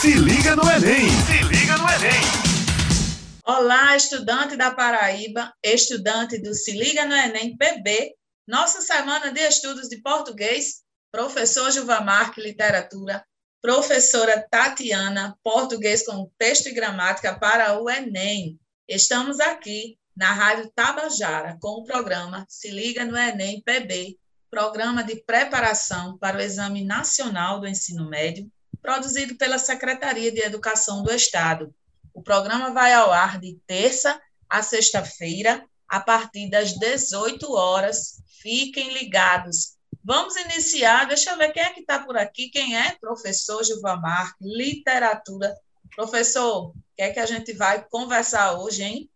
Se liga no Enem! Se liga no Enem! Olá, estudante da Paraíba, estudante do Se Liga no Enem PB, nossa semana de estudos de português, professor Gilva Marque, literatura, professora Tatiana, português com texto e gramática para o Enem. Estamos aqui na Rádio Tabajara com o programa Se Liga no Enem PB, programa de preparação para o Exame Nacional do Ensino Médio, produzido pela Secretaria de Educação do Estado. O programa vai ao ar de terça a sexta-feira, a partir das 18 horas. Fiquem ligados. Vamos iniciar. Deixa eu ver quem é que está por aqui. Quem é? Professor Gilvamar, literatura. Professor, o que é que a gente vai conversar hoje, hein?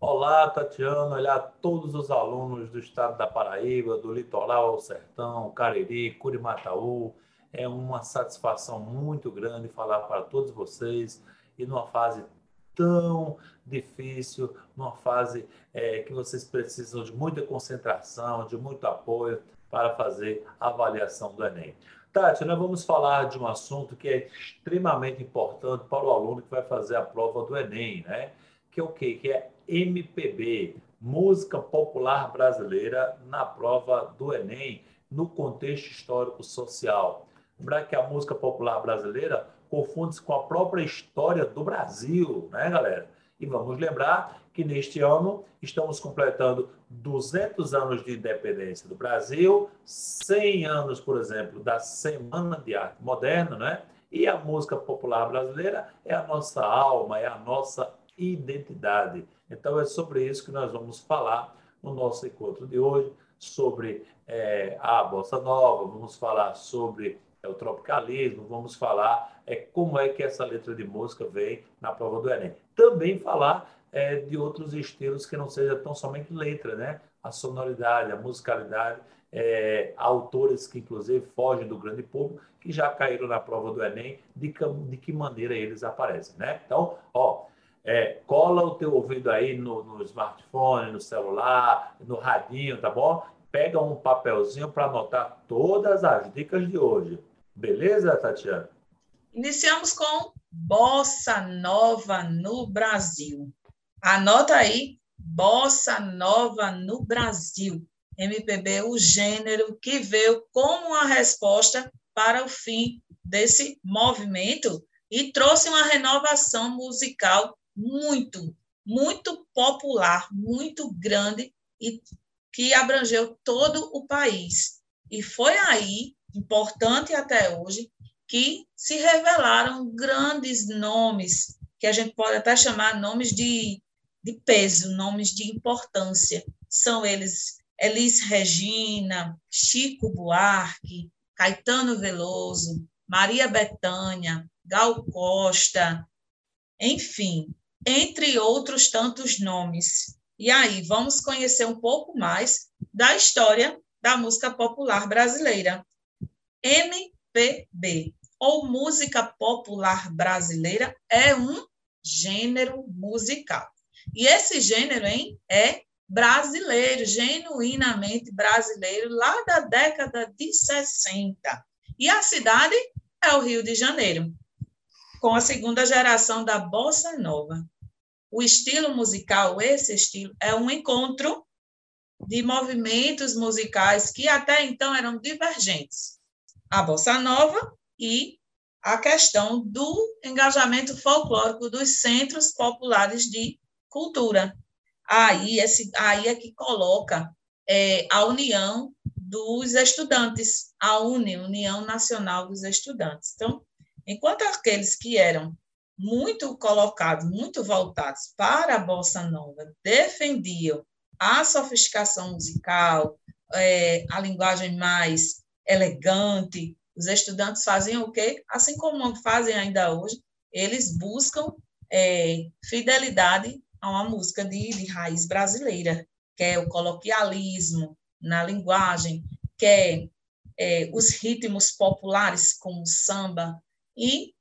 Olá, Tatiana. Olá a todos os alunos do estado da Paraíba, do litoral ao sertão, Cariri, Curimataú. É uma satisfação muito grande falar para todos vocês e numa fase tão difícil, numa fase é, que vocês precisam de muita concentração, de muito apoio para fazer a avaliação do Enem. Tati, nós vamos falar de um assunto que é extremamente importante para o aluno que vai fazer a prova do Enem, né? Que é o quê? Que é MPB, Música Popular Brasileira, na prova do Enem, no contexto histórico-social. Lembrar que a música popular brasileira confunde-se com a própria história do Brasil, né, galera? E vamos lembrar que neste ano estamos completando 200 anos de independência do Brasil, 100 anos, por exemplo, da Semana de Arte Moderna, né? E a música popular brasileira é a nossa alma, é a nossa identidade. Então é sobre isso que nós vamos falar no nosso encontro de hoje, sobre é, a bossa nova, vamos falar sobre é o tropicalismo, vamos falar é, como é que essa letra de música vem na prova do Enem. Também falar é, de outros estilos que não seja tão somente letra, né? A sonoridade, a musicalidade, é, autores que inclusive fogem do grande público, que já caíram na prova do Enem, de que, de que maneira eles aparecem, né? Então, ó, é, cola o teu ouvido aí no, no, smartphone, no celular, no radinho, tá bom? Pega um papelzinho para anotar todas as dicas de hoje. Beleza, Tatiana? Iniciamos com Bossa Nova no Brasil. Anota aí, Bossa Nova no Brasil. MPB, o gênero que veio como uma resposta para o fim desse movimento e trouxe uma renovação musical muito, muito popular, muito grande e que abrangeu todo o país. E foi aí importante até hoje, que se revelaram grandes nomes, que a gente pode até chamar nomes de, de peso, nomes de importância. São eles Elis Regina, Chico Buarque, Caetano Veloso, Maria Bethânia, Gal Costa, enfim, entre outros tantos nomes. E aí, vamos conhecer um pouco mais da história da música popular brasileira. MPB, ou música popular brasileira, é um gênero musical. E esse gênero hein, é brasileiro, genuinamente brasileiro, lá da década de 60. E a cidade é o Rio de Janeiro, com a segunda geração da bossa nova. O estilo musical, esse estilo, é um encontro de movimentos musicais que até então eram divergentes a bossa nova e a questão do engajamento folclórico dos centros populares de cultura. Aí, esse, aí é que coloca é, a união dos estudantes, a UNE, União Nacional dos Estudantes. Então, enquanto aqueles que eram muito colocados, muito voltados para a bossa nova, defendiam a sofisticação musical, é, a linguagem mais elegante. Os estudantes faziam o quê? Assim como fazem ainda hoje, eles buscam é, fidelidade a uma música de, de raiz brasileira, que é o coloquialismo na linguagem, que é, é os ritmos populares, como o samba, e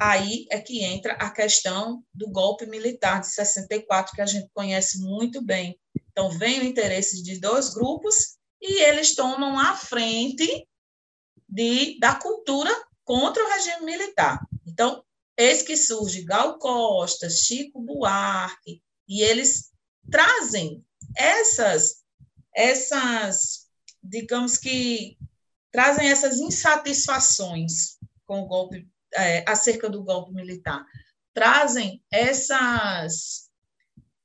aí é que entra a questão do golpe militar de 64, que a gente conhece muito bem. Então, vem o interesse de dois grupos e eles tomam a frente de, da cultura contra o regime militar. Então, eis que surge Gal Costa, Chico Buarque, e eles trazem essas, essas, digamos que, trazem essas insatisfações com o golpe, é, acerca do golpe militar, trazem essas,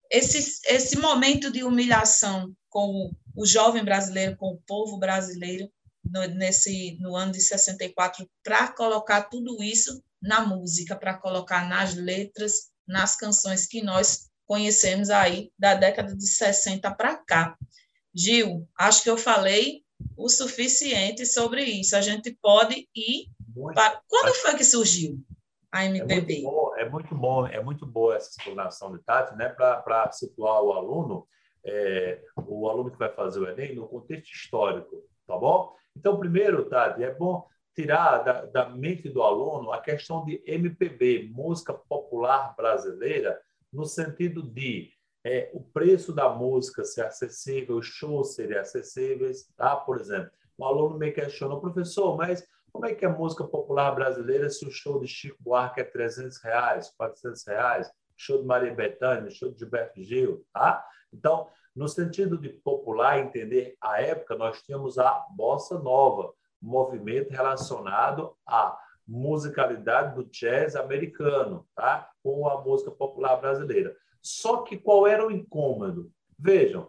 esse, esse momento de humilhação com o jovem brasileiro, com o povo brasileiro, no, nesse, no ano de 64, para colocar tudo isso na música, para colocar nas letras, nas canções que nós conhecemos aí da década de 60 para cá. Gil, acho que eu falei o suficiente sobre isso. A gente pode ir muito. para. Quando foi que surgiu a MPB? É muito bom, é muito bom, é muito boa essa explanação de Tati, né? Para situar o aluno, é, o aluno que vai fazer o Enem no contexto histórico, tá bom? Então, primeiro, Tati, é bom tirar da, da mente do aluno a questão de MPB, música popular brasileira, no sentido de é, o preço da música ser acessível, os shows serem acessíveis, tá? Por exemplo, um aluno me questiona, professor, mas como é que é música popular brasileira se o show de Chico Buarque é 300 reais, 400 reais, show de Maria Bethânia, show de Gilberto Gil, tá? Então, no sentido de popular, entender a época, nós tínhamos a bossa nova, movimento relacionado à musicalidade do jazz americano, tá? Com a música popular brasileira. Só que qual era o incômodo? Vejam,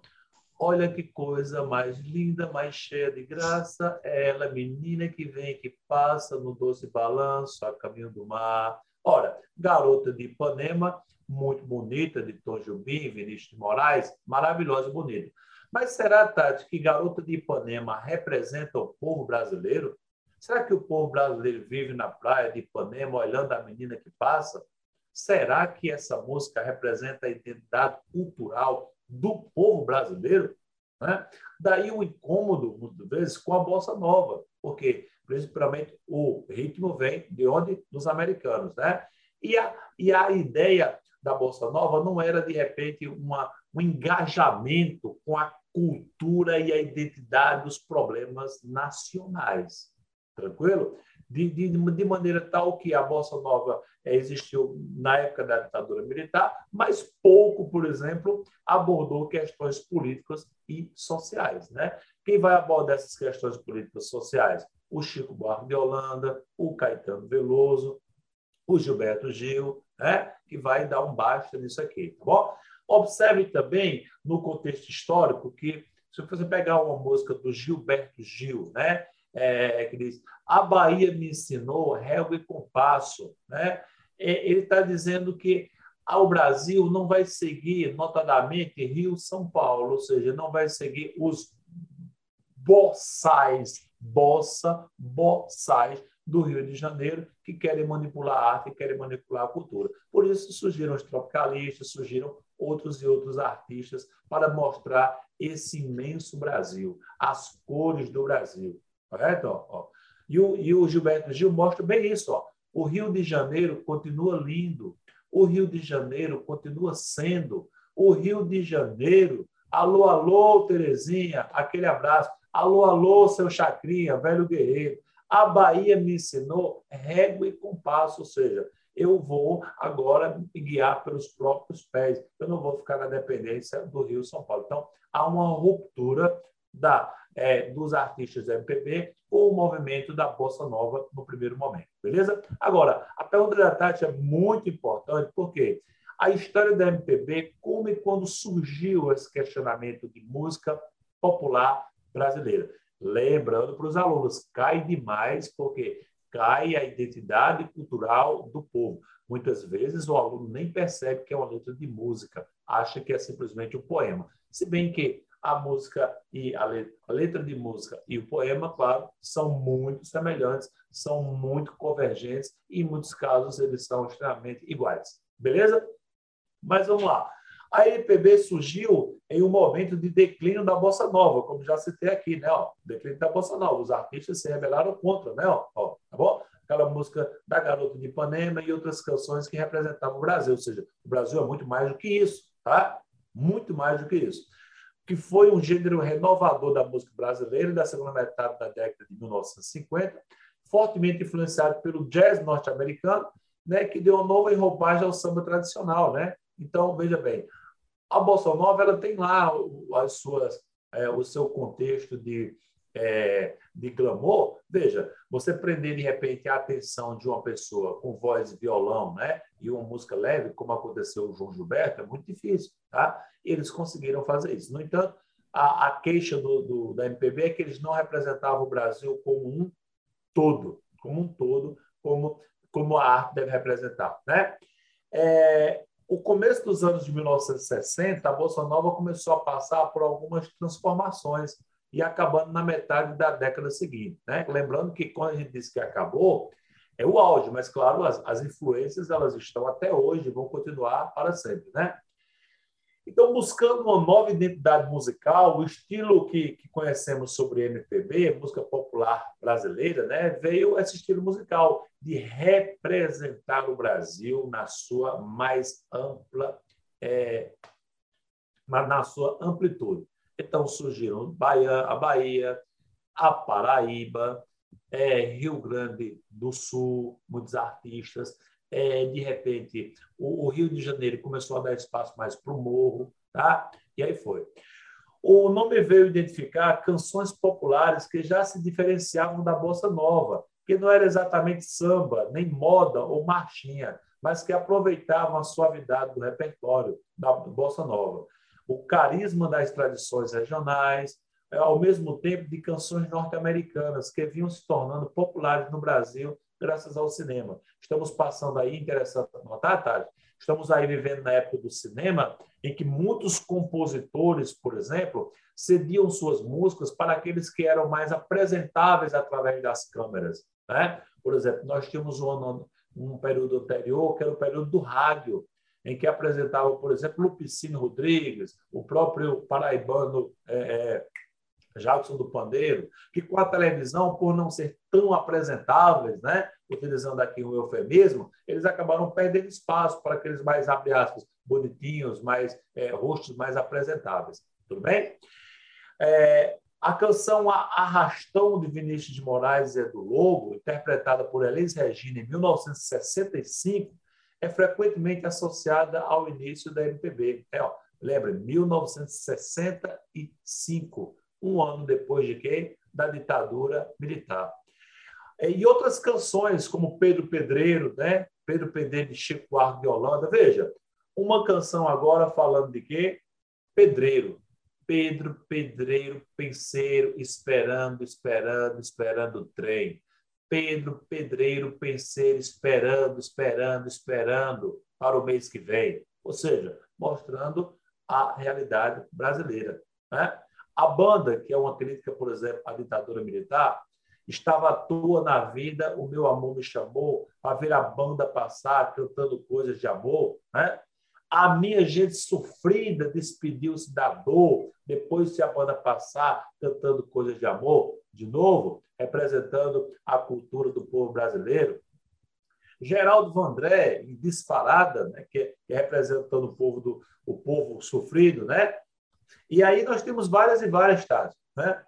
olha que coisa mais linda, mais cheia de graça, ela, menina que vem, que passa no doce balanço, a caminho do mar. Ora, garota de Ipanema, muito bonita, de Tom Jobim, Vinícius de Moraes, maravilhosa e bonita. Mas será, Tati, que Garota de Ipanema representa o povo brasileiro? Será que o povo brasileiro vive na praia de Ipanema olhando a menina que passa? Será que essa música representa a identidade cultural do povo brasileiro? Né? Daí o incômodo, muitas vezes, com a bossa nova, porque principalmente o ritmo vem de onde? Dos americanos. Né? E, a, e a ideia da bossa nova não era, de repente, uma, um engajamento com a cultura e a identidade dos problemas nacionais. Tranquilo? De, de, de maneira tal que a Bossa Nova é, existiu na época da ditadura militar, mas pouco, por exemplo, abordou questões políticas e sociais. Né? Quem vai abordar essas questões políticas e sociais? O Chico Buarque de Holanda, o Caetano Veloso, o Gilberto Gil, né? que vai dar um basta nisso aqui. Tá bom? Observe também, no contexto histórico, que se você pegar uma música do Gilberto Gil, né? É, que diz: A Bahia me ensinou régua e compasso. Né? É, ele está dizendo que o Brasil não vai seguir, notadamente, Rio-São Paulo, ou seja, não vai seguir os boçais, bossa, boçais do Rio de Janeiro, que querem manipular a arte, querem manipular a cultura. Por isso surgiram os tropicalistas, surgiram outros e outros artistas para mostrar esse imenso Brasil, as cores do Brasil. Correto? E, o, e o Gilberto Gil mostra bem isso. Ó. O Rio de Janeiro continua lindo. O Rio de Janeiro continua sendo. O Rio de Janeiro. Alô, alô, Terezinha, aquele abraço. Alô, alô, seu Chacrinha, velho guerreiro. A Bahia me ensinou régua e compasso, ou seja, eu vou agora me guiar pelos próprios pés. Eu não vou ficar na dependência do Rio São Paulo. Então, há uma ruptura da, é, dos artistas MPB com o movimento da Bossa Nova no primeiro momento, beleza? Agora, a pergunta da Tati é muito importante, porque a história da MPB, como e quando surgiu esse questionamento de música popular brasileira. Lembrando para os alunos, cai demais, porque cai a identidade cultural do povo. Muitas vezes o aluno nem percebe que é uma letra de música, acha que é simplesmente um poema. Se bem que a música e a letra, a letra de música e o poema, claro, são muito semelhantes, são muito convergentes e em muitos casos eles são extremamente iguais. Beleza? Mas vamos lá. A MPB surgiu em um momento de declínio da bossa nova, como já citei aqui, né? Ó, declínio da bossa nova. Os artistas se rebelaram contra, né? Ó, ó, tá bom? Aquela música da Garota de Ipanema e outras canções que representavam o Brasil. Ou seja, o Brasil é muito mais do que isso, tá? Muito mais do que isso. Que foi um gênero renovador da música brasileira da segunda metade da década de 1950, fortemente influenciado pelo jazz norte-americano né, que deu uma nova enroupagem ao samba tradicional. Né? Então, veja bem, a Bossa Nova ela tem lá as suas, é, o seu contexto de, é, de glamour. Veja, você prender de repente a atenção de uma pessoa com voz e violão né, e uma música leve, como aconteceu com o João Gilberto, é muito difícil. Tá? Eles conseguiram fazer isso. No entanto, a, a queixa do, do, da MPB é que eles não representavam o Brasil como um todo, como um todo, como, como a arte deve representar. Né? É, o começo dos anos de 1960, a Bolsa Nova começou a passar por algumas transformações e acabando na metade da década seguinte. Né? Lembrando que quando a gente diz que acabou, é o auge, mas claro, as, as influências elas estão até hoje vão continuar para sempre. Né? Então, buscando uma nova identidade musical, o estilo que, que conhecemos sobre MPB, música popular brasileira, né, veio esse estilo musical de representar o Brasil na sua mais ampla, é, na sua amplitude. Então, surgiram a Bahia, a Paraíba, é, Rio Grande do Sul, muitos artistas, é, de repente, o, o, Rio de Janeiro começou a dar espaço mais para o morro, tá? e aí foi. O nome veio identificar canções populares que já se diferenciavam da bossa nova, que não era exatamente samba, nem moda ou marchinha, mas que aproveitavam a suavidade do repertório da bossa nova, o carisma das tradições regionais, é, ao mesmo tempo de canções norte-americanas que vinham se tornando populares no Brasil graças ao cinema. Estamos passando aí, interessante notar, Tati, estamos aí vivendo na época do cinema, em que muitos compositores, por exemplo, cediam suas músicas para aqueles que eram mais apresentáveis através das câmeras. Né? Por exemplo, nós tínhamos um, um período anterior, que era o período do rádio, em que apresentava, por exemplo, Lupicino Rodrigues, o próprio paraibano é, é Jackson do Pandeiro, que com a televisão, por não ser tão apresentáveis, né, utilizando aqui um eufemismo, eles acabaram perdendo espaço para aqueles mais, abre aspas, bonitinhos, mais é, rostos mais apresentáveis. Tudo bem? É, a canção Arrastão de Vinícius de Moraes e do Lobo, interpretada por Elis Regina em 1965, é frequentemente associada ao início da MPB. É, ó, lembra, 1965 um ano depois de quê? Da ditadura militar. É, e outras canções, como Pedro Pedreiro, né? Pedro Pedreiro de Chico Buarque de Holanda. Veja, uma canção agora falando de quê? Pedreiro. Pedro Pedreiro, penseiro, esperando, esperando, esperando o trem. Pedro Pedreiro, penseiro, esperando, esperando, esperando para o mês que vem. Ou seja, mostrando a realidade brasileira. Né? A banda, que é uma crítica, por exemplo, à ditadura militar, estava à toa na vida, o meu amor me chamou para ver a banda passar cantando coisas de amor, né? A minha gente sofrida despediu-se da dor, depois se a banda passar cantando coisas de amor, de novo, representando a cultura do povo brasileiro. Geraldo Vandré, em Disparada, né, que, é representando o povo, do, o povo sofrido, né, e aí nós temos várias e várias taxas, né?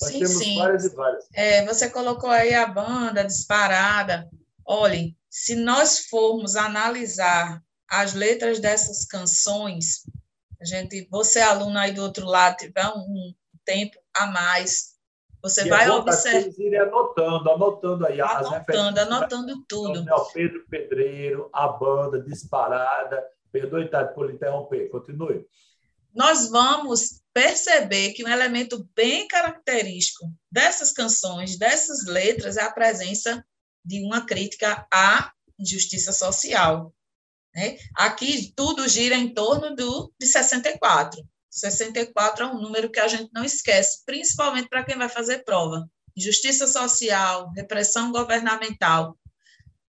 Nós sim, temos sim. várias e várias. É, você colocou aí a banda disparada. Olhem, se nós formos analisar as letras dessas canções, a gente, você aluno aí do outro lado tiver um tempo a mais, você e vai observar. Anotando, anotando aí anotando, anotando tudo. O Pedro Pedreiro, a banda disparada, Perdoe, Tati, por interromper. Continue. Nós vamos perceber que um elemento bem característico dessas canções, dessas letras, é a presença de uma crítica à injustiça social. Né? Aqui tudo gira em torno do, de 64. 64 é um número que a gente não esquece, principalmente para quem vai fazer prova. Injustiça social, repressão governamental.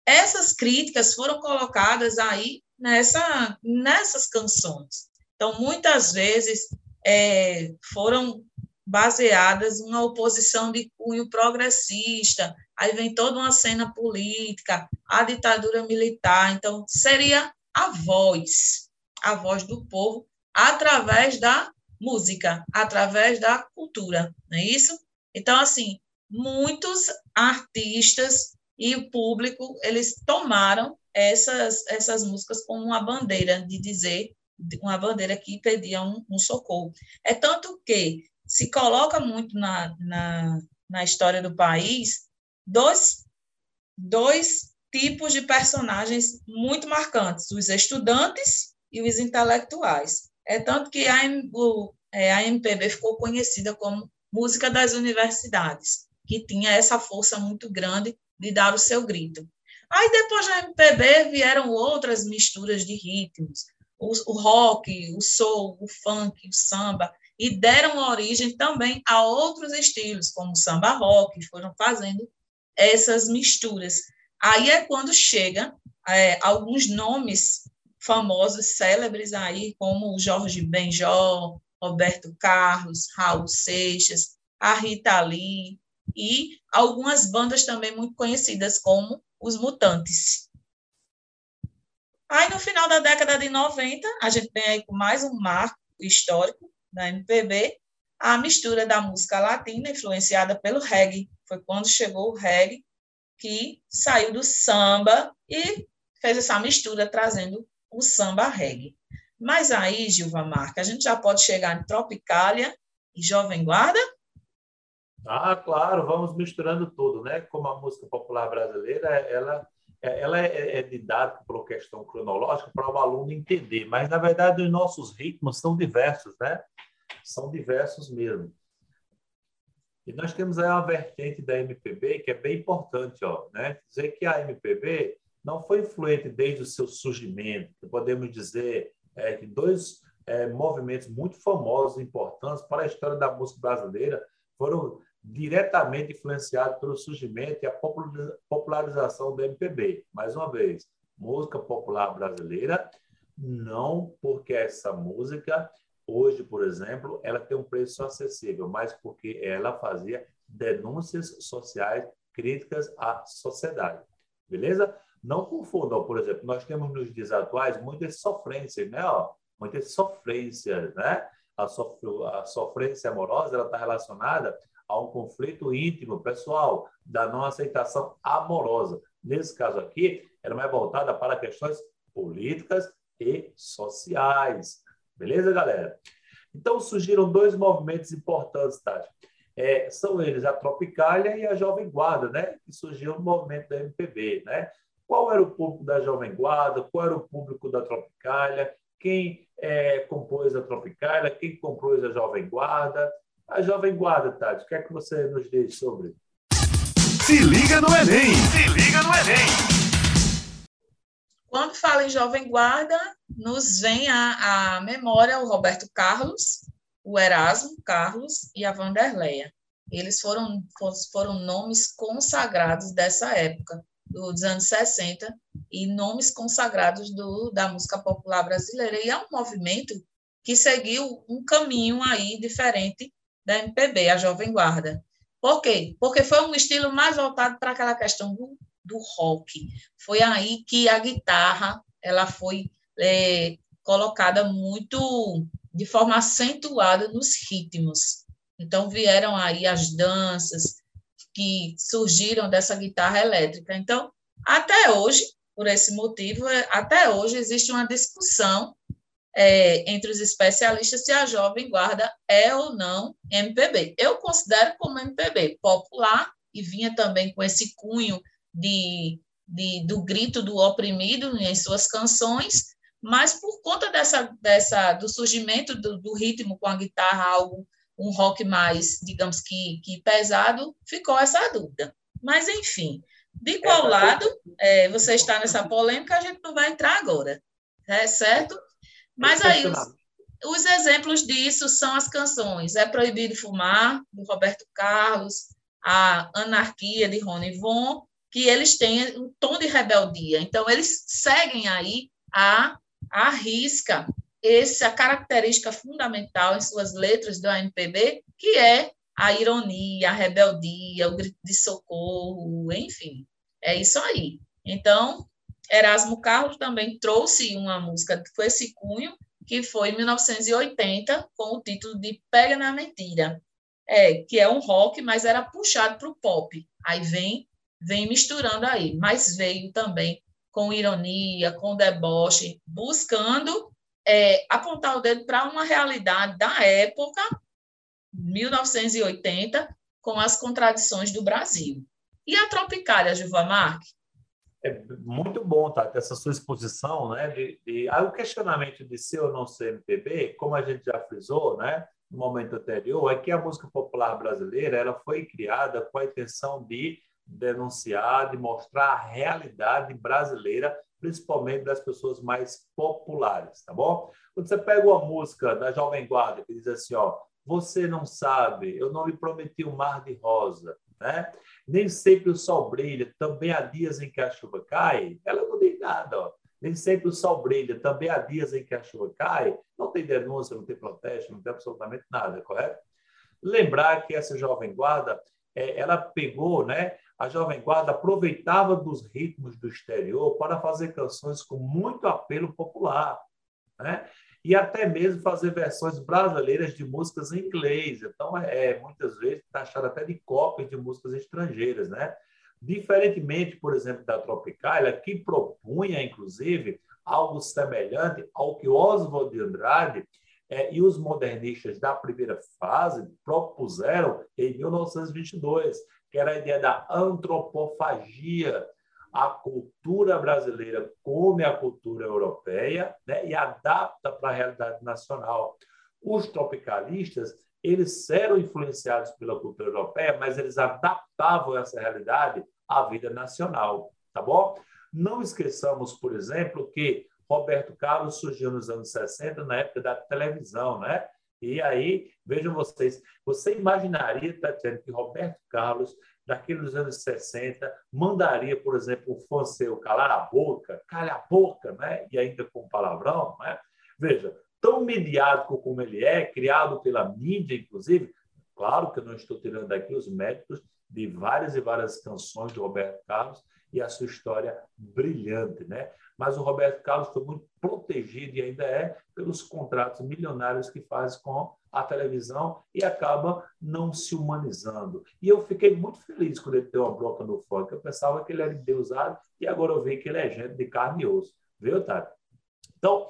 Essas críticas foram colocadas aí nessa, nessas canções. Então, muitas vezes é, foram baseadas uma oposição de cunho progressista, aí vem toda uma cena política, a ditadura militar, então seria a voz, a voz do povo, através da música, através da cultura, não é isso? Então, assim, muitos artistas e o público, eles tomaram essas, essas músicas como uma bandeira de dizer, uma bandeira que pedia um, um socorro. É tanto que se coloca muito na, na, na história do país dois, dois tipos de personagens muito marcantes, os estudantes e os intelectuais. É tanto que a, o, é, a MPB ficou conhecida como música das universidades, que tinha essa força muito grande de dar o seu grito. Aí depois da MPB vieram outras misturas de ritmos, o, o rock, o soul, o funk, o samba, e deram origem também a outros estilos, como o samba rock, foram fazendo essas misturas. Aí é quando chega é, alguns nomes famosos, célebres aí, como o Jorge Benjó, Roberto Carlos, Raul Seixas, a Rita Lee, e algumas bandas também muito conhecidas, como os Mutantes. Aí, no final da década de 90, a gente vem aí com mais um marco histórico da MPB, a mistura da música latina, influenciada pelo reggae. Foi quando chegou o reggae, que saiu do samba e fez essa mistura, trazendo o samba reggae. Mas aí, Gilva Marca, a gente já pode chegar em Tropicália e Jovem Guarda? Ah, claro, vamos misturando tudo, né? Como a música popular brasileira, ela, ela é, é didática por questão cronológica para o aluno entender, mas na verdade os nossos ritmos são diversos, né? São diversos mesmo. E nós temos aí uma vertente da MPB que é bem importante, ó, né? Dizer que a MPB não foi influente desde o seu surgimento. Podemos dizer é, que dois é, movimentos muito famosos, importantes para a história da música brasileira foram diretamente influenciado pelo surgimento e a popularização do MPB. Mais uma vez, música popular brasileira, não porque essa música, hoje, por exemplo, ela tem um preço acessível, mas porque ela fazia denúncias sociais críticas à sociedade. Beleza? Não confundam, por exemplo, nós temos nos dias atuais muitas sofrências, né? Ó, muitas sofrências, né? A, sof a sofrência amorosa está relacionada a um conflito íntimo, pessoal, da não aceitação amorosa. Nesse caso aqui, ela é mais voltada para questões políticas e sociais. Beleza, galera? Então, surgiram dois movimentos importantes, Tati. É, são eles a Tropicália e a Jovem Guarda, né? Que surgiu no movimento da MPB, né? Qual era o público da Jovem Guarda? Qual era o público da Tropicália? Quem é, compôs a Tropicália? Quem compôs a Jovem Guarda? A Jovem Guarda, Tati, o que é que você nos diz sobre? Se liga no Enem! Se liga no Enem! Quando fala em Jovem Guarda, nos vem à, à memória o Roberto Carlos, o Erasmo Carlos e a Vanderleia. Eles foram, foram nomes consagrados dessa época, dos anos 60, e nomes consagrados do, da música popular brasileira. E é um movimento que seguiu um caminho aí diferente da MPB, a Jovem Guarda. Por quê? Porque foi um estilo mais voltado para aquela questão do, do rock. Foi aí que a guitarra ela foi é, colocada muito de forma acentuada nos ritmos. Então vieram aí as danças que surgiram dessa guitarra elétrica. Então, até hoje, por esse motivo, é, até hoje existe uma discussão é, entre os especialistas se a Jovem Guarda é ou não MPB. Eu considero como MPB popular e vinha também com esse cunho de, de, do grito do oprimido em suas canções, mas por conta dessa, dessa do surgimento do, do ritmo com a guitarra, algo um rock mais, digamos que, que pesado, ficou essa dúvida. Mas, enfim, de qual lado é, você está nessa polêmica, a gente não vai entrar agora, é certo? Mas aí, os, os exemplos disso são as canções É Proibido Fumar, do Roberto Carlos, a Anarquia, de Rony Von, que eles têm um tom de rebeldia. Então, eles seguem aí a, a risca essa característica fundamental em suas letras do AMPB, que é a ironia, a rebeldia, o grito de socorro, enfim, é isso aí. Então, Erasmo Carlos também trouxe uma música com esse cunho, que foi em 1980, com o título de Pega na Mentira, é, que é um rock, mas era puxado para o pop. Aí vem vem misturando aí, mas veio também com ironia, com deboche, buscando é, apontar o dedo para uma realidade da época, 1980, com as contradições do Brasil. E a Tropicália, Gilva Marques? É muito bom, tá? Essa sua exposição, né? De, de, aí o questionamento de ser ou não ser MPB, como a gente já frisou, né? No momento anterior, é que a música popular brasileira ela foi criada com a intenção de denunciar, de mostrar a realidade brasileira, principalmente das pessoas mais populares, tá bom? Quando você pega uma música da Jovem Guarda que diz assim, ó, você não sabe, eu não lhe prometi o um mar de rosa, né? Nem sempre o sol brilha, também há dias em que a chuva cai. Ela não diz nada, ó. Nem sempre o sol brilha, também há dias em que a chuva cai. Não tem denúncia, não tem protesto, não tem absolutamente nada, correto? Lembrar que essa jovem guarda, é, ela pegou, né? A jovem guarda aproveitava dos ritmos do exterior para fazer canções com muito apelo popular, né? E até mesmo fazer versões brasileiras de músicas em inglês. Então, é, é muitas vezes taxado até de cópia de músicas estrangeiras, né? Diferentemente, por exemplo, da Tropicália, que propunha, inclusive, algo semelhante ao que Oswald de Andrade é, e os modernistas da primeira fase propuseram em 1922, que era a ideia da antropofagia, a cultura brasileira come a cultura europeia né, e adapta para a realidade nacional. Os tropicalistas eles eram influenciados pela cultura europeia, mas eles adaptavam essa realidade à vida nacional, tá bom? Não esqueçamos, por exemplo, que Roberto Carlos surgiu nos anos 60, na época da televisão, né? E aí, vejam vocês, você imaginaria, Tatiana, que Roberto Carlos daqueles anos 60, mandaria, por exemplo, o fã seu calar a boca, calha a boca, né? e ainda com palavrão. Né? Veja, tão mediático como ele é, criado pela mídia, inclusive, claro que eu não estou tirando aqui os méritos de várias e várias canções de Roberto Carlos e a sua história brilhante, né? Mas o Roberto Carlos foi muito protegido e ainda é pelos contratos milionários que faz com a televisão e acaba não se humanizando. E eu fiquei muito feliz quando ele deu uma broca no funk. Eu pensava que ele era endeusado e agora eu vejo que ele é gente de carne e osso. Viu, Tati? Então,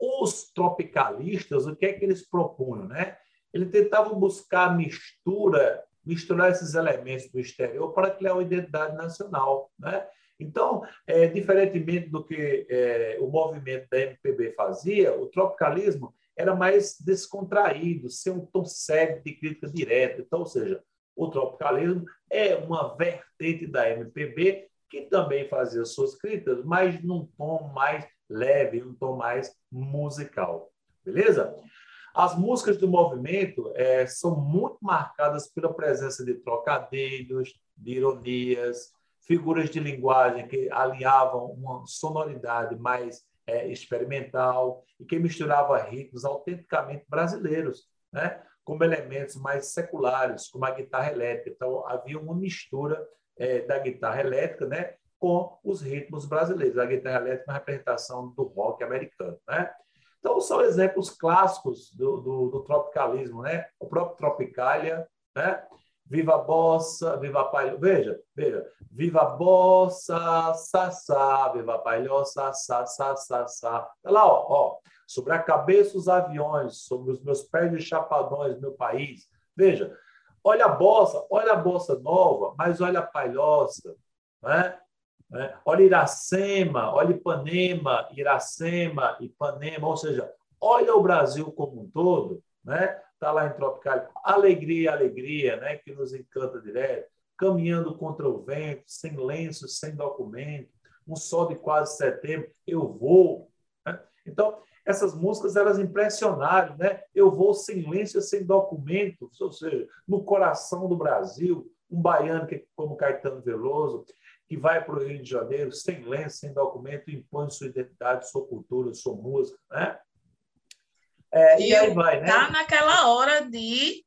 os tropicalistas, o que é que eles propunham, né? Eles tentavam buscar mistura, misturar esses elementos do exterior para criar uma identidade nacional, né? Então, é, diferentemente do que é, o movimento da MPB fazia, o tropicalismo era mais descontraído, sem um tom sério de crítica direta. Então, ou seja, o tropicalismo é uma vertente da MPB que também fazia suas críticas, mas num tom mais leve, um tom mais musical. Beleza? As músicas do movimento é, são muito marcadas pela presença de trocadilhos, de ironias, figuras de linguagem que alinhavam uma sonoridade mais é, experimental e que misturava ritmos autenticamente brasileiros, né? como elementos mais seculares, como a guitarra elétrica. Então, havia uma mistura é, da guitarra elétrica né? com os ritmos brasileiros. A guitarra elétrica é uma representação do rock americano. Né? Então, são exemplos clássicos do, do, do tropicalismo. Né? O próprio Tropicália, né? Viva a bossa, viva a palhoça. Veja, veja. Viva a bossa, sassá, viva a palhoça, sassá, sassá. Olha lá, ó, ó. Sobre a cabeça os aviões, sobre os meus pés de chapadões, meu país. Veja, olha a bossa, olha a bossa nova, mas olha a palhoça, né? Né? Olha Iracema, olha Ipanema, Iracema, Ipanema, ou seja, olha o Brasil como um todo, né? está lá em Tropical. Alegria, alegria, né? que nos encanta direto. Caminhando contra o vento, sem lenço, sem documento, um sol de quase setembro, eu vou. Né? Então, essas músicas, elas impressionaram, né? Eu vou sem lenço, sem documento, ou seja, no coração do Brasil, um baiano que, como Caetano Veloso, que vai para o Rio de Janeiro sem lenço, sem documento, impõe sua identidade, sua cultura, sua música, né? É, e, e aí vai, né? Tá naquela hora de,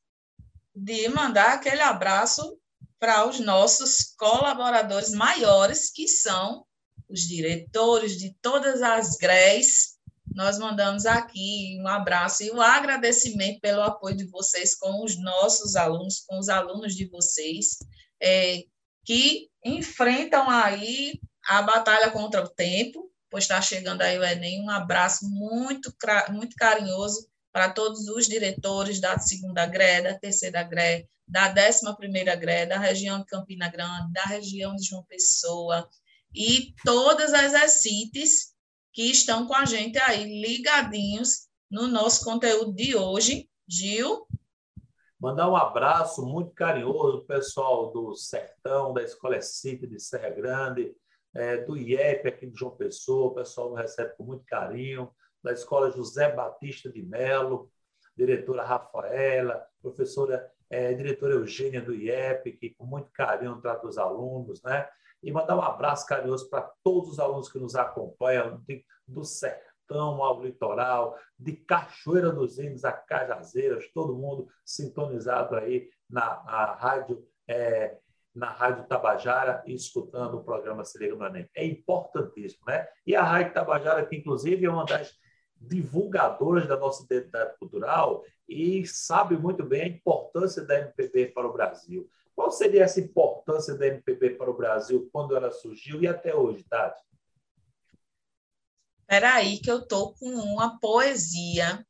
de mandar aquele abraço para os nossos colaboradores maiores, que são os diretores de todas as GREs. Nós mandamos aqui um abraço e um agradecimento pelo apoio de vocês com os nossos alunos, com os alunos de vocês. É, que enfrentam aí a batalha contra o tempo, pois está chegando aí o Enem. Um abraço muito, muito carinhoso para todos os diretores da segunda GRE, da terceira GRE, da décima primeira GRE, da região de Campina Grande, da região de João Pessoa, e todas as excites que estão com a gente aí ligadinhos no nosso conteúdo de hoje. Gil? Mandar um abraço muito carinhoso para o pessoal do Sertão, da Escola City de Serra Grande, é, do IEP aqui de João Pessoa, o pessoal me recebe com muito carinho, da Escola José Batista de Melo, diretora Rafaela, professora, é, diretora Eugênia do IEP, que com muito carinho trata os alunos, né? E mandar um abraço carinhoso para todos os alunos que nos acompanham, do sertão ao litoral, de Cachoeira dos Índios a Cajazeiras, todo mundo sintonizado aí na rádio. É, na Rádio Tabajara e escutando o programa Se Liga no Enem. É importantíssimo, né? E a Rádio Tabajara, que inclusive é uma das divulgadoras da nossa identidade cultural e sabe muito bem a importância da MPB para o Brasil. Qual seria essa importância da MPB para o Brasil quando ela surgiu e até hoje, Tati? Espera aí que eu estou com uma poesia.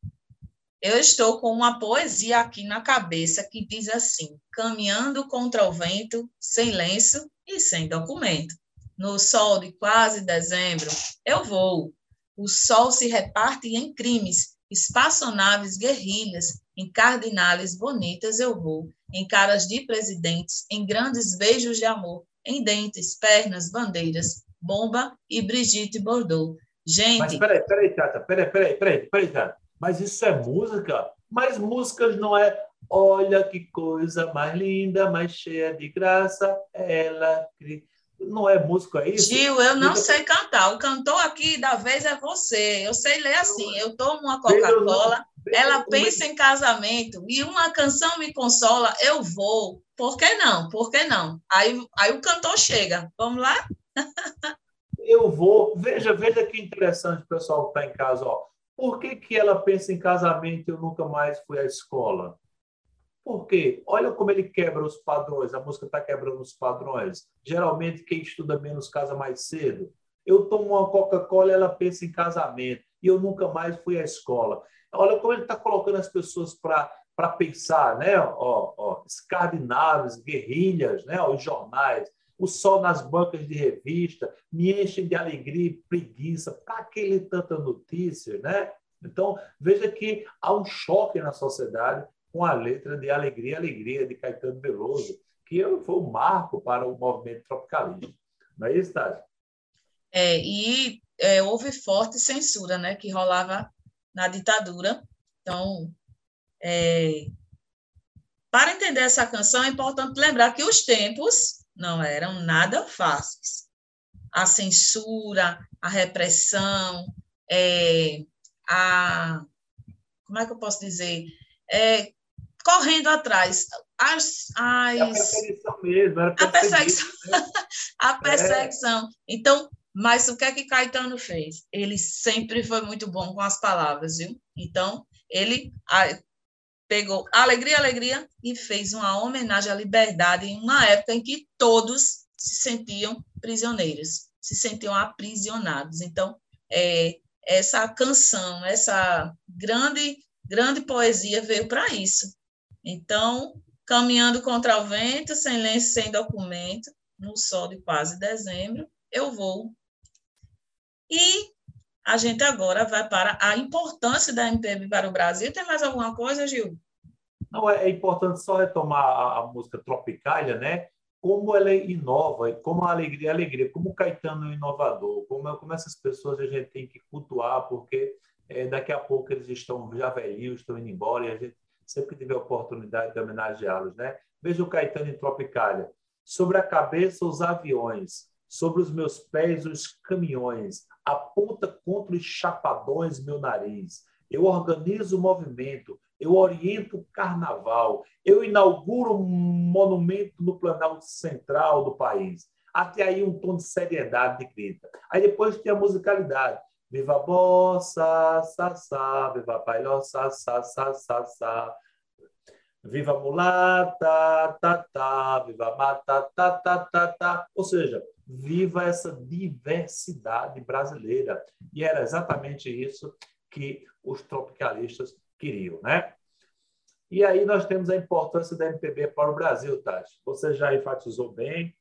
Eu estou com uma poesia aqui na cabeça que diz assim: caminhando contra o vento, sem lenço e sem documento. No sol de quase dezembro, eu vou. O sol se reparte em crimes, espaçonaves guerrilhas, em cardinales bonitas eu vou em caras de presidentes, em grandes beijos de amor, em dentes, pernas, bandeiras, bomba e Brigitte Bordeaux. Gente. Mas peraí, peraí, Tata, peraí, peraí, peraí, peraí, Tata. Mas isso é música? Mas músicas não é. Olha que coisa mais linda, mais cheia de graça. Ela não é música, é isso? Gil, eu não sei cantar. O cantor aqui da vez é você. Eu sei ler assim. Eu tomo uma Coca-Cola, ela pensa em casamento e uma canção me consola, eu vou. Por que não? Por que não? Aí, aí o cantor chega. Vamos lá? eu vou. Veja, veja que interessante, pessoal que está em casa. Ó. Por que, que ela pensa em casamento e eu nunca mais fui à escola? Por quê? Olha como ele quebra os padrões. A música está quebrando os padrões. Geralmente, quem estuda menos casa mais cedo. Eu tomo uma Coca-Cola ela pensa em casamento. E eu nunca mais fui à escola. Olha como ele está colocando as pessoas para pensar, né? Ó, ó, escardinaves, guerrilhas, né? os jornais, o sol nas bancas de revista, me enchem de alegria e preguiça. Para que ele tanta notícia, né? Então, veja que há um choque na sociedade com a letra de Alegria, Alegria, de Caetano Veloso, que foi um marco para o movimento tropicalista. Não é isso, Tati? É, e é, houve forte censura, né, que rolava na ditadura. Então, é, para entender essa canção, é importante lembrar que os tempos não eram nada fáceis. A censura, a repressão, é, a. Como é que eu posso dizer? É, correndo atrás. As, as... É a perseguição mesmo. Era a perseguição. Né? a perseguição. Então, mas o que é que Caetano fez? Ele sempre foi muito bom com as palavras, viu? Então, ele pegou alegria, alegria e fez uma homenagem à liberdade em uma época em que todos se sentiam prisioneiros, se sentiam aprisionados. Então, é, essa canção, essa grande, grande poesia veio para isso. Então, caminhando contra o vento, sem lenço, sem documento, no sol de quase dezembro, eu vou e a gente agora vai para a importância da MPB para o Brasil. Tem mais alguma coisa, Gil? Não, é, é importante só retomar a, música Tropicália, né? Como ela inova, como a alegria é alegria, como o Caetano é inovador, como, como essas pessoas a gente tem que cultuar, porque é, daqui a pouco eles estão já velhinhos, estão indo embora, e a gente sempre tiver oportunidade de homenageá-los, né? Veja o Caetano em Tropicália. Sobre a cabeça, os aviões, sobre os meus pés, os caminhões, aponta contra os chapadões meu nariz. Eu organizo o movimento, eu oriento o carnaval, eu inauguro um monumento no Planalto Central do país. Até aí um tom de seriedade de grita. Aí depois tem a musicalidade. Viva bossa, sa, sa, viva a palhoça, sa, sa, sa, sa. Viva mulata, tá, tá, viva mata, tá, tá, tá, tá. Ou seja, viva essa diversidade brasileira. E era exatamente isso que os tropicalistas queriam, né? E aí nós temos a importância da MPB para o Brasil, Tati. Você já enfatizou bem.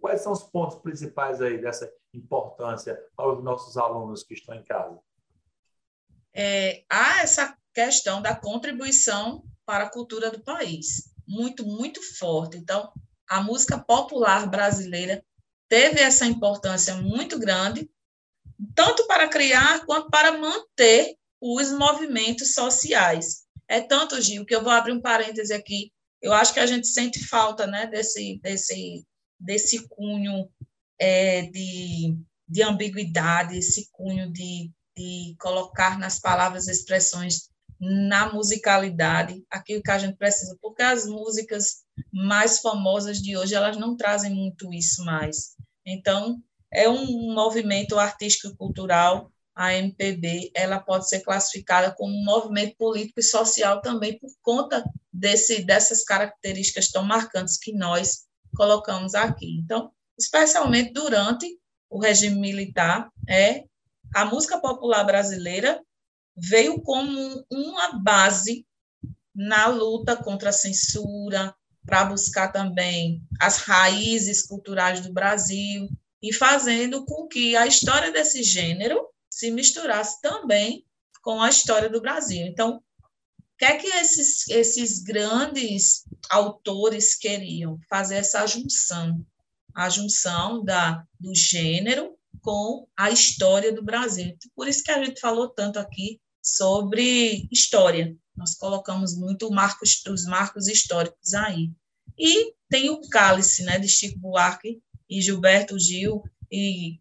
Quais são os pontos principais aí dessa importância para os nossos alunos que estão em casa? É, há essa questão da contribuição para a cultura do país, muito, muito forte. Então, a música popular brasileira teve essa importância muito grande, tanto para criar quanto para manter os movimentos sociais. É tanto, Gil, que eu vou abrir um parêntese aqui. Eu acho que a gente sente falta né, desse, desse, desse cunho é, de, de ambiguidade, esse cunho de, de colocar nas palavras expressões na musicalidade, aquilo que a gente precisa, porque as músicas mais famosas de hoje, elas não trazem muito isso mais. Então, é um movimento artístico e cultural, a MPB, ela pode ser classificada como um movimento político e social também por conta desse, dessas características tão marcantes que nós colocamos aqui. Então, especialmente durante o regime militar, é a música popular brasileira veio como uma base na luta contra a censura, para buscar também as raízes culturais do Brasil e fazendo com que a história desse gênero se misturasse também com a história do Brasil. Então, o que é que esses, esses grandes autores queriam? Fazer essa junção, a junção da, do gênero com a história do Brasil. Por isso que a gente falou tanto aqui sobre história. Nós colocamos muito marcos, os marcos históricos aí. E tem o Cálice, né, de Chico Buarque e Gilberto Gil, e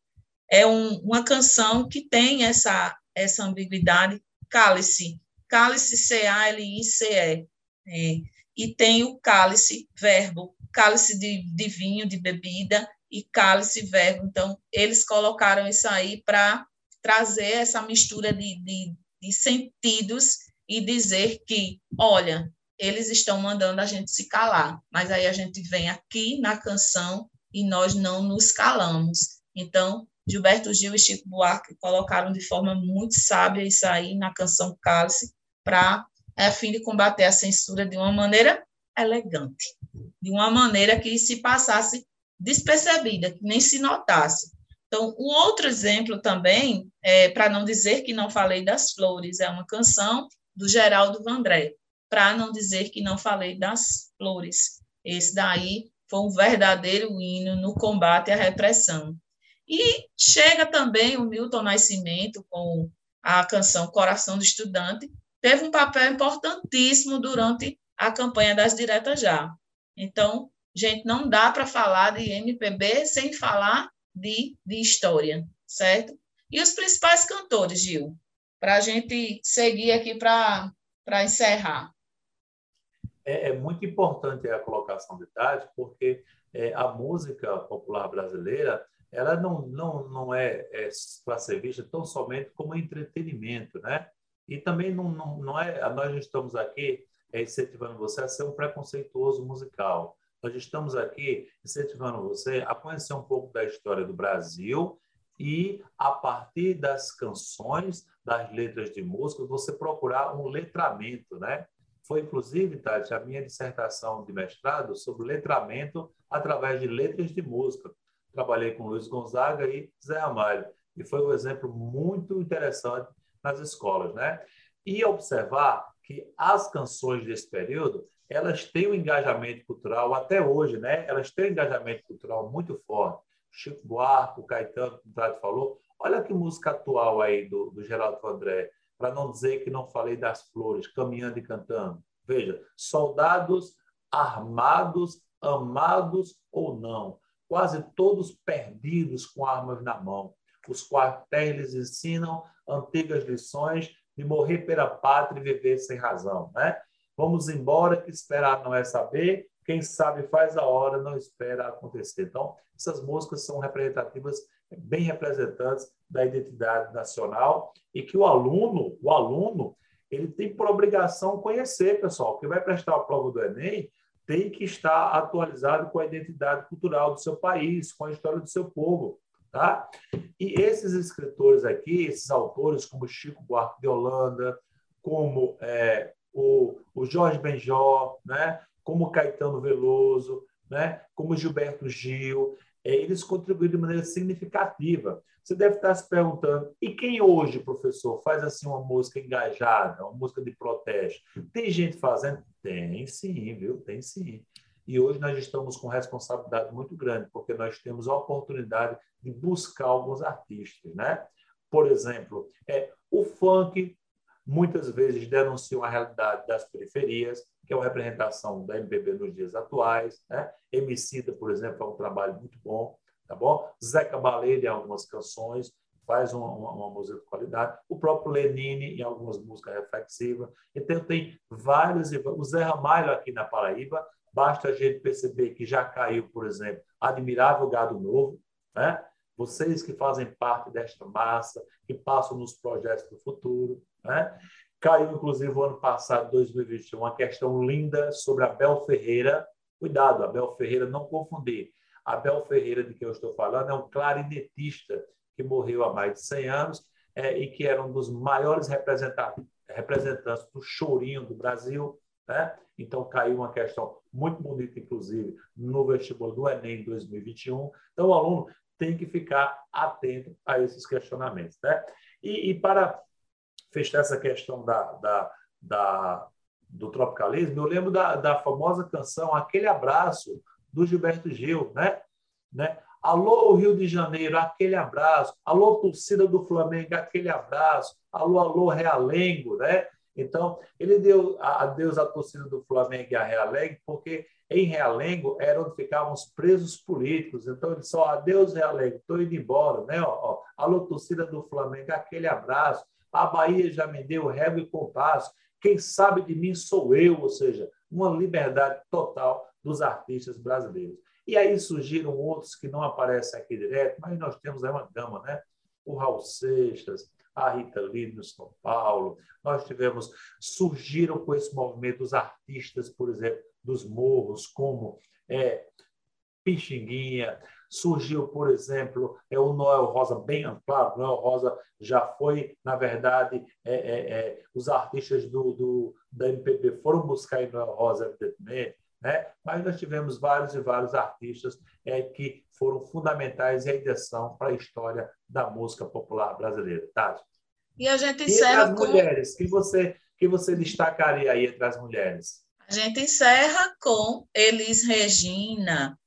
é um, uma canção que tem essa, essa ambiguidade, Cálice, Cálice C-A-L-I-C-E, é, e tem o cálice, verbo, cálice de, de vinho, de bebida, e cálice, verbo. Então, eles colocaram isso aí para trazer essa mistura de, de, de sentidos e dizer que, olha, eles estão mandando a gente se calar, mas aí a gente vem aqui na canção e nós não nos calamos. Então, Gilberto Gil e Chico Buarque colocaram de forma muito sábia isso aí na canção Cálice, para a fim de combater a censura de uma maneira elegante, de uma maneira que se passasse despercebida, que nem se notasse. Então, um outro exemplo também, é, para não dizer que não falei das flores, é uma canção do Geraldo Vandré, para não dizer que não falei das flores. Esse daí foi um verdadeiro hino no combate à repressão. E chega também o Milton Nascimento com a canção Coração do Estudante, teve um papel importantíssimo durante a campanha das diretas já. Então, gente, não dá para falar de MPB sem falar de, de história, certo? E os principais cantores, Gil, para a gente seguir aqui para encerrar. É, é, muito importante a colocação de Tati, porque é, a música popular brasileira ela não, não, não é, é para ser vista tão somente como entretenimento, né? E também não, não, não é, nós estamos aqui é, incentivando você a ser um preconceituoso musical. Nós estamos aqui incentivando você a conhecer um pouco da história do Brasil e, a partir das canções, das letras de música, você procurar um letramento, né? Foi, inclusive, Tati, a minha dissertação de mestrado sobre letramento através de letras de música. Trabalhei com Luiz Gonzaga e Zé Ramalho, e foi um exemplo muito interessante nas escolas, né? E observar que as canções desse período elas têm um engajamento cultural até hoje, né? Elas têm um engajamento cultural muito forte. Chico Buarque, o Caetano, como o Tati falou. Olha que música atual aí do, do Geraldo André, para não dizer que não falei das flores, caminhando e cantando. Veja, soldados armados, amados ou não, quase todos perdidos com armas na mão. Os quartéis lhes ensinam antigas lições de morrer pela pátria e viver sem razão, né? Vamos embora, que esperar não é saber. Quem sabe faz a hora, não espera acontecer. Então, essas músicas são representativas, bem representantes da identidade nacional e que o aluno, o aluno, ele tem por obrigação conhecer, pessoal, que vai prestar a prova do Enem tem que estar atualizado com a identidade cultural do seu país, com a história do seu povo. Tá? E esses escritores aqui, esses autores, como Chico Buarque de Holanda, como é, o, o Jorge Benjó, né? como Caetano Veloso, né? como Gilberto Gil, é, eles contribuíram de maneira significativa. Você deve estar se perguntando, e quem hoje, professor, faz assim uma música engajada, uma música de protesto? Tem gente fazendo? Tem sim, viu? Tem sim. E hoje nós estamos com responsabilidade muito grande, porque nós temos a oportunidade de buscar alguns artistas, né? Por exemplo, é, o funk muitas vezes denunciam a realidade das periferias, que é uma representação da MPB nos dias atuais. Né? Emicida, por exemplo, é um trabalho muito bom, tá bom? Zeca Baleia, em algumas canções, faz uma, uma, uma, música de qualidade. O próprio Lenine, em algumas músicas reflexivas. Então, tem vários... O Zé Ramalho, aqui na Paraíba, basta a gente perceber que já caiu, por exemplo, Admirável Gado Novo, né? Vocês que fazem parte desta massa, que passam nos projetos do futuro, né? Caiu, inclusive, o ano passado, 2021, uma questão linda sobre Abel Ferreira. Cuidado, Abel Ferreira, não confundir. Abel Ferreira, de quem eu estou falando, é um clarinetista que morreu há mais de 100 anos é, e que era um dos maiores representantes, do chorinho do Brasil. Né? Então, caiu uma questão muito bonita, inclusive, no vestibular do Enem 2021. Então, o aluno tem que ficar atento a esses questionamentos. Né? E, e para fechar essa questão da, da, da, do tropicalismo, eu lembro da, da famosa canção Aquele Abraço, do Gilberto Gil, né? né? Alô, Rio de Janeiro, aquele abraço. Alô, torcida do Flamengo, aquele abraço. Alô, alô, Realengo, né? Então, ele deu adeus à torcida do Flamengo e a Realengo, porque em Realengo era onde ficavam os presos políticos. Então, ele só adeus, Realengo, estou indo embora, né? Ó, ó, alô, torcida do Flamengo, aquele abraço. A Bahia já me deu régua e compasso. Quem sabe de mim sou eu, ou seja, uma liberdade total dos artistas brasileiros. E aí surgiram outros que não aparecem aqui direto, mas nós temos aí uma gama, né? O Raul Seixas, a Rita Lee no São Paulo. Nós tivemos, surgiram com esse movimento os artistas, por exemplo, dos morros, como é, Pixinguinha, surgiu, por exemplo, é o Noel Rosa, bem claro, Noel Rosa já foi, na verdade, é, é, é, os artistas do, do, da MPB foram buscar em Noel Rosa, evidentemente, né? mas nós tivemos vários e vários artistas é, que foram fundamentais em adição para a história da música popular brasileira. Tá? E a gente encerra e com... mulheres, que você, que você destacaria aí entre as mulheres? A gente encerra com Elis Regina,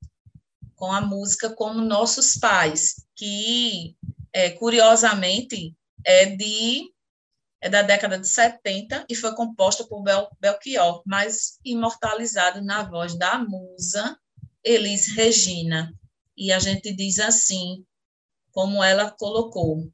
com a música Como Nossos Pais, que, é, curiosamente, é, de, é da década de 70 e foi composta por Bel, Belchior, mas imortalizado na voz da musa Elis Regina. E a gente diz assim, como ela colocou,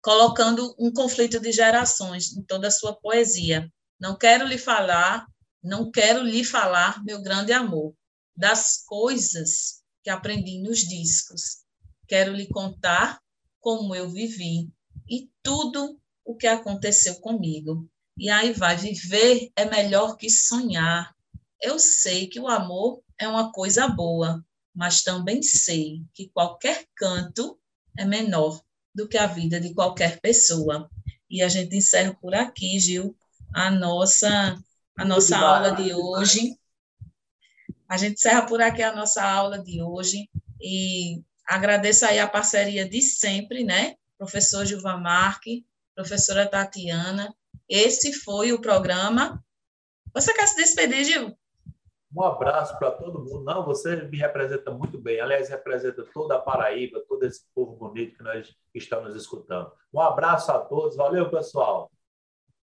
colocando um conflito de gerações em toda a sua poesia. Não quero lhe falar, não quero lhe falar, meu grande amor, das coisas que aprendi nos discos. Quero lhe contar como eu vivi e tudo o que aconteceu comigo. E aí vai, viver é melhor que sonhar. Eu sei que o amor é uma coisa boa, mas também sei que qualquer canto é menor do que a vida de qualquer pessoa. E a gente encerra por aqui, Gil, a nossa a nossa aula de hoje. A gente encerra por aqui a nossa aula de hoje e agradeço aí a parceria de sempre, né? Professor Gilvan Marque, professora Tatiana. Esse foi o programa. Você quer se despedir, Gil? Um abraço para todo mundo. Não, você me representa muito bem. Aliás, representa toda a Paraíba, todo esse povo bonito que nós estamos escutando. Um abraço a todos. Valeu, pessoal.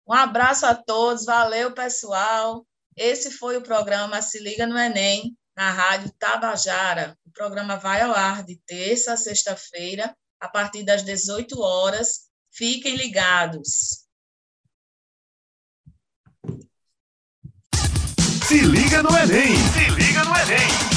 Um abraço a todos. Valeu, pessoal. Esse foi o programa Se Liga no Enem, na Rádio Tabajara. O programa vai ao ar de terça a sexta-feira, a partir das 18 horas. Fiquem ligados. Se liga no Enem! Se liga no Enem!